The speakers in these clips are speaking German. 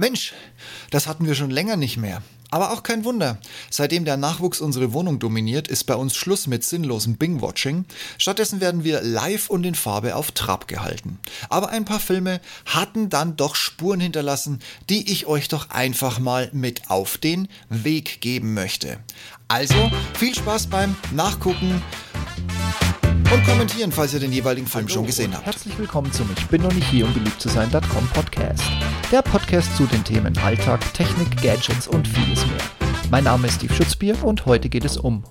Mensch, das hatten wir schon länger nicht mehr. Aber auch kein Wunder. Seitdem der Nachwuchs unsere Wohnung dominiert, ist bei uns Schluss mit sinnlosem Bing-Watching. Stattdessen werden wir live und in Farbe auf Trab gehalten. Aber ein paar Filme hatten dann doch Spuren hinterlassen, die ich euch doch einfach mal mit auf den Weg geben möchte. Also viel Spaß beim Nachgucken und kommentieren, falls ihr den jeweiligen Film Hallo schon gesehen habt. Herzlich willkommen zum Ich bin noch nicht hier, um beliebt zu sein.com Podcast. Der Podcast zu den Themen Alltag, Technik, Gadgets und vieles mehr. Mein Name ist Steve Schutzbier und heute geht es um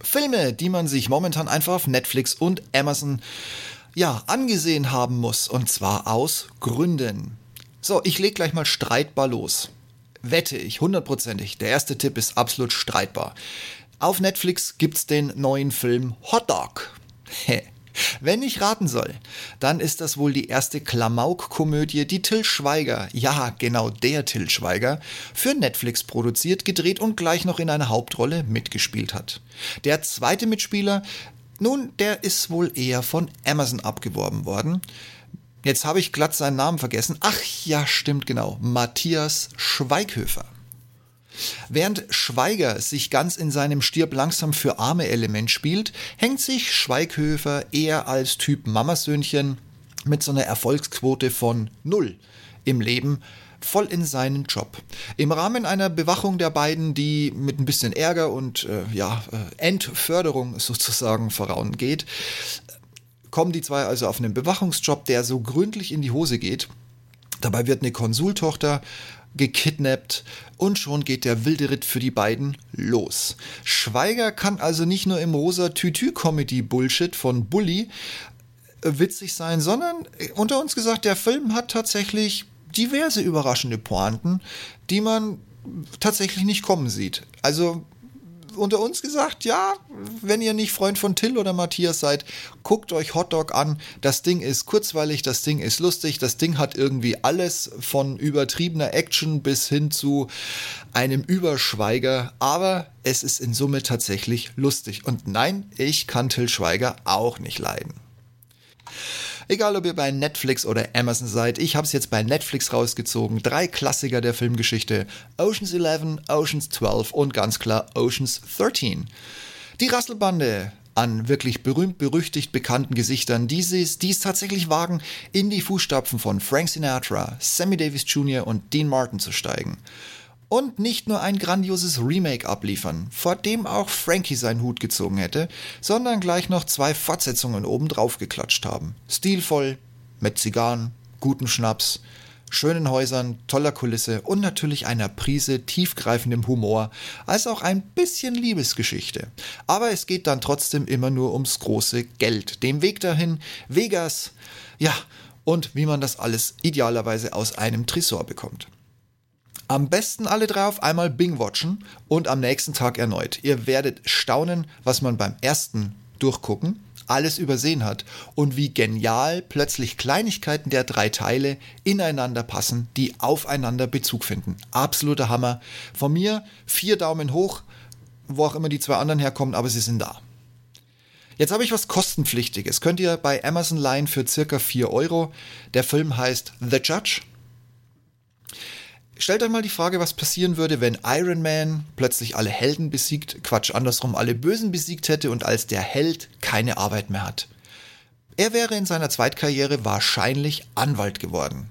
Filme, die man sich momentan einfach auf Netflix und Amazon ja, angesehen haben muss. Und zwar aus Gründen. So, ich leg gleich mal streitbar los. Wette ich, hundertprozentig. Der erste Tipp ist absolut streitbar. Auf Netflix gibt's den neuen Film Hot Dog. Wenn ich raten soll, dann ist das wohl die erste Klamauk-Komödie, die Till Schweiger, ja genau der Till Schweiger, für Netflix produziert, gedreht und gleich noch in einer Hauptrolle mitgespielt hat. Der zweite Mitspieler, nun, der ist wohl eher von Amazon abgeworben worden. Jetzt habe ich glatt seinen Namen vergessen. Ach ja, stimmt genau. Matthias Schweighöfer. Während Schweiger sich ganz in seinem Stirb langsam für arme Element spielt, hängt sich Schweighöfer eher als Typ Mamasöhnchen mit so einer Erfolgsquote von null im Leben voll in seinen Job. Im Rahmen einer Bewachung der beiden, die mit ein bisschen Ärger und äh, ja, äh, Entförderung sozusagen vorangeht, kommen die zwei also auf einen Bewachungsjob, der so gründlich in die Hose geht. Dabei wird eine Konsultochter gekidnappt und schon geht der wilde Ritt für die beiden los. Schweiger kann also nicht nur im rosa Tütü-Comedy-Bullshit von Bully äh, witzig sein, sondern äh, unter uns gesagt, der Film hat tatsächlich diverse überraschende Pointen, die man tatsächlich nicht kommen sieht. Also unter uns gesagt, ja, wenn ihr nicht Freund von Till oder Matthias seid, guckt euch Hotdog an. Das Ding ist kurzweilig, das Ding ist lustig, das Ding hat irgendwie alles von übertriebener Action bis hin zu einem Überschweiger, aber es ist in Summe tatsächlich lustig. Und nein, ich kann Till Schweiger auch nicht leiden. Egal, ob ihr bei Netflix oder Amazon seid, ich habe es jetzt bei Netflix rausgezogen. Drei Klassiker der Filmgeschichte: Oceans 11, Oceans 12 und ganz klar Oceans 13. Die Rasselbande an wirklich berühmt, berüchtigt bekannten Gesichtern, die es, die es tatsächlich wagen, in die Fußstapfen von Frank Sinatra, Sammy Davis Jr. und Dean Martin zu steigen und nicht nur ein grandioses Remake abliefern, vor dem auch Frankie seinen Hut gezogen hätte, sondern gleich noch zwei Fortsetzungen obendrauf geklatscht haben. Stilvoll, mit Zigarren, gutem Schnaps, schönen Häusern, toller Kulisse und natürlich einer Prise tiefgreifendem Humor, als auch ein bisschen Liebesgeschichte. Aber es geht dann trotzdem immer nur ums große Geld, dem Weg dahin, Vegas, ja, und wie man das alles idealerweise aus einem Tresor bekommt. Am besten alle drei auf einmal Bing watchen und am nächsten Tag erneut. Ihr werdet staunen, was man beim ersten Durchgucken alles übersehen hat und wie genial plötzlich Kleinigkeiten der drei Teile ineinander passen, die aufeinander Bezug finden. Absoluter Hammer. Von mir vier Daumen hoch, wo auch immer die zwei anderen herkommen, aber sie sind da. Jetzt habe ich was kostenpflichtiges. Könnt ihr bei Amazon leihen für circa 4 Euro. Der Film heißt The Judge Stellt euch mal die Frage, was passieren würde, wenn Iron Man plötzlich alle Helden besiegt, Quatsch, andersrum alle Bösen besiegt hätte und als der Held keine Arbeit mehr hat. Er wäre in seiner Zweitkarriere wahrscheinlich Anwalt geworden.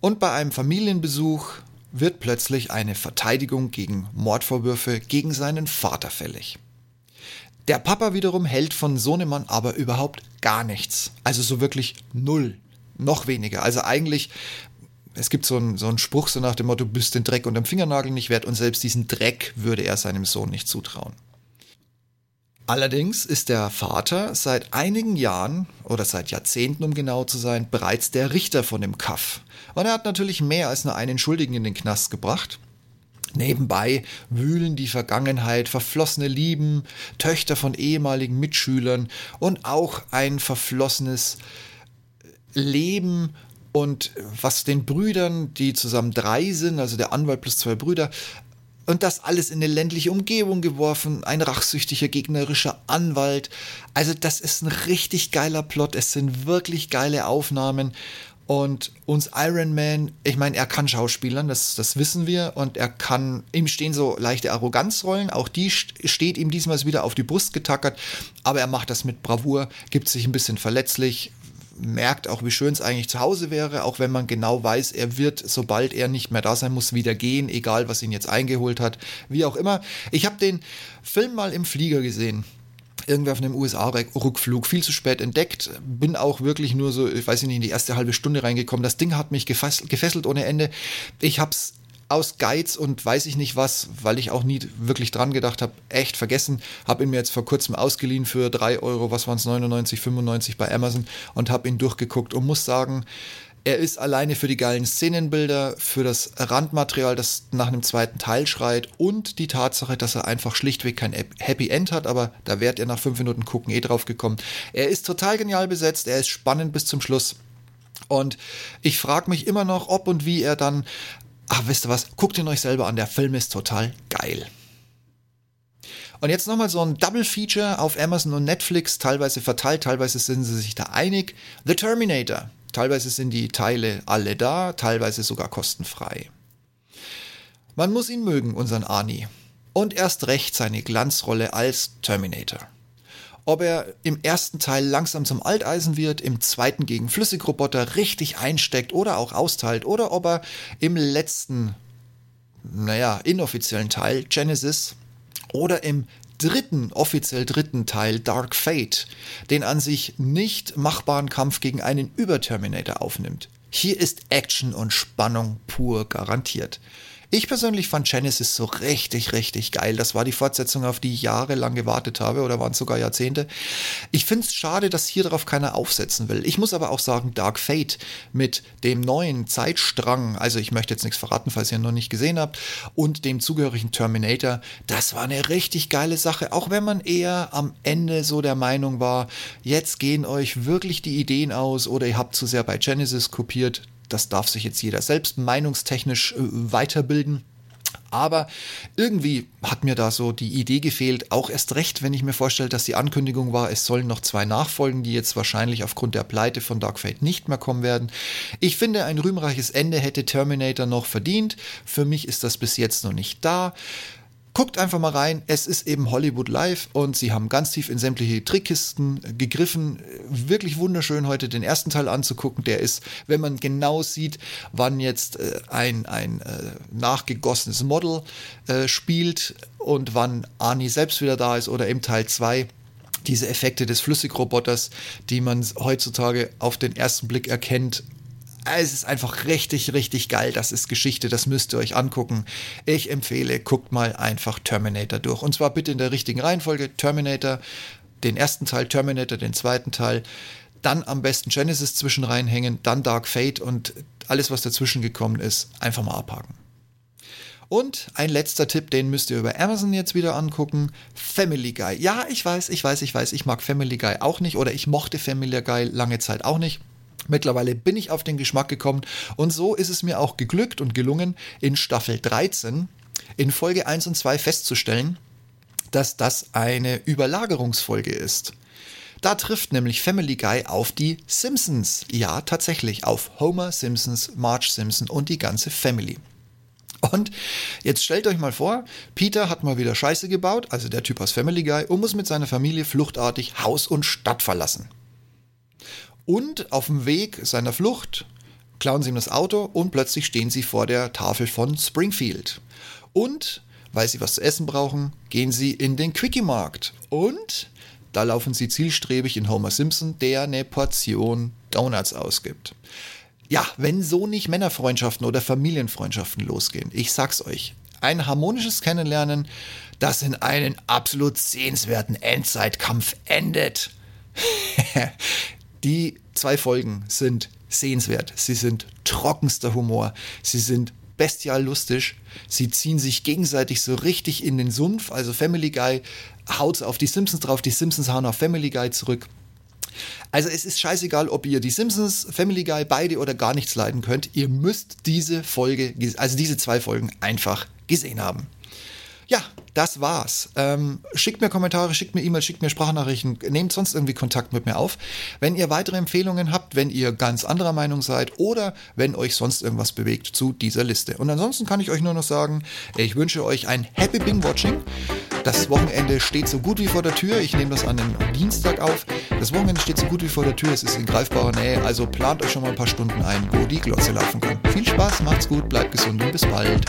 Und bei einem Familienbesuch wird plötzlich eine Verteidigung gegen Mordvorwürfe gegen seinen Vater fällig. Der Papa wiederum hält von Sohnemann aber überhaupt gar nichts. Also so wirklich null. Noch weniger. Also eigentlich es gibt so einen, so einen Spruch so nach dem Motto, du bist den Dreck unterm Fingernagel nicht wert und selbst diesen Dreck würde er seinem Sohn nicht zutrauen. Allerdings ist der Vater seit einigen Jahren oder seit Jahrzehnten, um genau zu sein, bereits der Richter von dem Kaff. Und er hat natürlich mehr als nur einen Schuldigen in den Knast gebracht. Nebenbei wühlen die Vergangenheit, verflossene Lieben, Töchter von ehemaligen Mitschülern und auch ein verflossenes Leben und was den Brüdern, die zusammen drei sind, also der Anwalt plus zwei Brüder, und das alles in eine ländliche Umgebung geworfen, ein rachsüchtiger gegnerischer Anwalt. Also das ist ein richtig geiler Plot, es sind wirklich geile Aufnahmen Und uns Iron Man, ich meine, er kann Schauspielern, das, das wissen wir. Und er kann, ihm stehen so leichte Arroganzrollen. Auch die steht ihm diesmal wieder auf die Brust getackert. Aber er macht das mit Bravour, gibt sich ein bisschen verletzlich, merkt auch, wie schön es eigentlich zu Hause wäre, auch wenn man genau weiß, er wird, sobald er nicht mehr da sein muss, wieder gehen, egal was ihn jetzt eingeholt hat, wie auch immer. Ich habe den Film mal im Flieger gesehen irgendwie auf einem USA-Rückflug viel zu spät entdeckt. Bin auch wirklich nur so, ich weiß nicht, in die erste halbe Stunde reingekommen. Das Ding hat mich gefesselt, gefesselt ohne Ende. Ich hab's aus Geiz und weiß ich nicht was, weil ich auch nie wirklich dran gedacht habe, echt vergessen. Habe ihn mir jetzt vor kurzem ausgeliehen für 3 Euro, was waren es, 99, 95 bei Amazon und habe ihn durchgeguckt und muss sagen, er ist alleine für die geilen Szenenbilder, für das Randmaterial, das nach einem zweiten Teil schreit und die Tatsache, dass er einfach schlichtweg kein Happy End hat, aber da wärt ihr nach fünf Minuten gucken eh drauf gekommen. Er ist total genial besetzt, er ist spannend bis zum Schluss. Und ich frage mich immer noch, ob und wie er dann Ach, wisst ihr was? Guckt ihn euch selber an. Der Film ist total geil. Und jetzt nochmal so ein Double Feature auf Amazon und Netflix, teilweise verteilt, teilweise sind sie sich da einig. The Terminator. Teilweise sind die Teile alle da, teilweise sogar kostenfrei. Man muss ihn mögen, unseren Arnie. Und erst recht seine Glanzrolle als Terminator ob er im ersten Teil langsam zum Alteisen wird, im zweiten gegen Flüssigroboter richtig einsteckt oder auch austeilt oder ob er im letzten, naja, inoffiziellen Teil Genesis oder im dritten, offiziell dritten Teil Dark Fate, den an sich nicht machbaren Kampf gegen einen Überterminator aufnimmt. Hier ist Action und Spannung pur garantiert. Ich persönlich fand Genesis so richtig, richtig geil. Das war die Fortsetzung, auf die ich jahrelang gewartet habe oder waren es sogar Jahrzehnte. Ich finde es schade, dass hier darauf keiner aufsetzen will. Ich muss aber auch sagen, Dark Fate mit dem neuen Zeitstrang, also ich möchte jetzt nichts verraten, falls ihr ihn noch nicht gesehen habt, und dem zugehörigen Terminator, das war eine richtig geile Sache. Auch wenn man eher am Ende so der Meinung war, jetzt gehen euch wirklich die Ideen aus oder ihr habt zu sehr bei Genesis kopiert das darf sich jetzt jeder selbst meinungstechnisch äh, weiterbilden. Aber irgendwie hat mir da so die Idee gefehlt, auch erst recht, wenn ich mir vorstelle, dass die Ankündigung war, es sollen noch zwei nachfolgen, die jetzt wahrscheinlich aufgrund der Pleite von Dark Fate nicht mehr kommen werden. Ich finde, ein rühmreiches Ende hätte Terminator noch verdient. Für mich ist das bis jetzt noch nicht da. Guckt einfach mal rein, es ist eben Hollywood Live und sie haben ganz tief in sämtliche Trickkisten gegriffen. Wirklich wunderschön heute den ersten Teil anzugucken. Der ist, wenn man genau sieht, wann jetzt äh, ein, ein äh, nachgegossenes Model äh, spielt und wann Arnie selbst wieder da ist oder im Teil 2 diese Effekte des Flüssigroboters, die man heutzutage auf den ersten Blick erkennt, es ist einfach richtig, richtig geil. Das ist Geschichte, das müsst ihr euch angucken. Ich empfehle, guckt mal einfach Terminator durch. Und zwar bitte in der richtigen Reihenfolge. Terminator, den ersten Teil, Terminator, den zweiten Teil. Dann am besten Genesis zwischen reinhängen, dann Dark Fate und alles, was dazwischen gekommen ist, einfach mal abhaken. Und ein letzter Tipp, den müsst ihr über Amazon jetzt wieder angucken. Family Guy. Ja, ich weiß, ich weiß, ich weiß, ich mag Family Guy auch nicht oder ich mochte Family Guy lange Zeit auch nicht. Mittlerweile bin ich auf den Geschmack gekommen und so ist es mir auch geglückt und gelungen, in Staffel 13 in Folge 1 und 2 festzustellen, dass das eine Überlagerungsfolge ist. Da trifft nämlich Family Guy auf die Simpsons. Ja, tatsächlich auf Homer Simpsons, Marge Simpson und die ganze Family. Und jetzt stellt euch mal vor, Peter hat mal wieder Scheiße gebaut, also der Typ aus Family Guy, und muss mit seiner Familie fluchtartig Haus und Stadt verlassen. Und auf dem Weg seiner Flucht klauen sie ihm das Auto und plötzlich stehen sie vor der Tafel von Springfield. Und weil sie was zu essen brauchen, gehen sie in den Quickie-Markt. Und da laufen sie zielstrebig in Homer Simpson, der eine Portion Donuts ausgibt. Ja, wenn so nicht Männerfreundschaften oder Familienfreundschaften losgehen, ich sag's euch, ein harmonisches Kennenlernen, das in einen absolut sehenswerten Endzeitkampf endet. Die zwei Folgen sind sehenswert. Sie sind trockenster Humor. Sie sind bestial lustig. Sie ziehen sich gegenseitig so richtig in den Sumpf. Also Family Guy haut auf die Simpsons drauf, die Simpsons hauen auf Family Guy zurück. Also es ist scheißegal, ob ihr die Simpsons, Family Guy, beide oder gar nichts leiden könnt. Ihr müsst diese Folge, also diese zwei Folgen einfach gesehen haben. Ja, das war's. Ähm, schickt mir Kommentare, schickt mir E-Mails, schickt mir Sprachnachrichten, nehmt sonst irgendwie Kontakt mit mir auf. Wenn ihr weitere Empfehlungen habt, wenn ihr ganz anderer Meinung seid oder wenn euch sonst irgendwas bewegt zu dieser Liste. Und ansonsten kann ich euch nur noch sagen, ich wünsche euch ein Happy Bing Watching. Das Wochenende steht so gut wie vor der Tür. Ich nehme das an einem Dienstag auf. Das Wochenende steht so gut wie vor der Tür. Es ist in greifbarer Nähe. Also plant euch schon mal ein paar Stunden ein, wo die Glotze laufen kann. Viel Spaß, macht's gut, bleibt gesund und bis bald.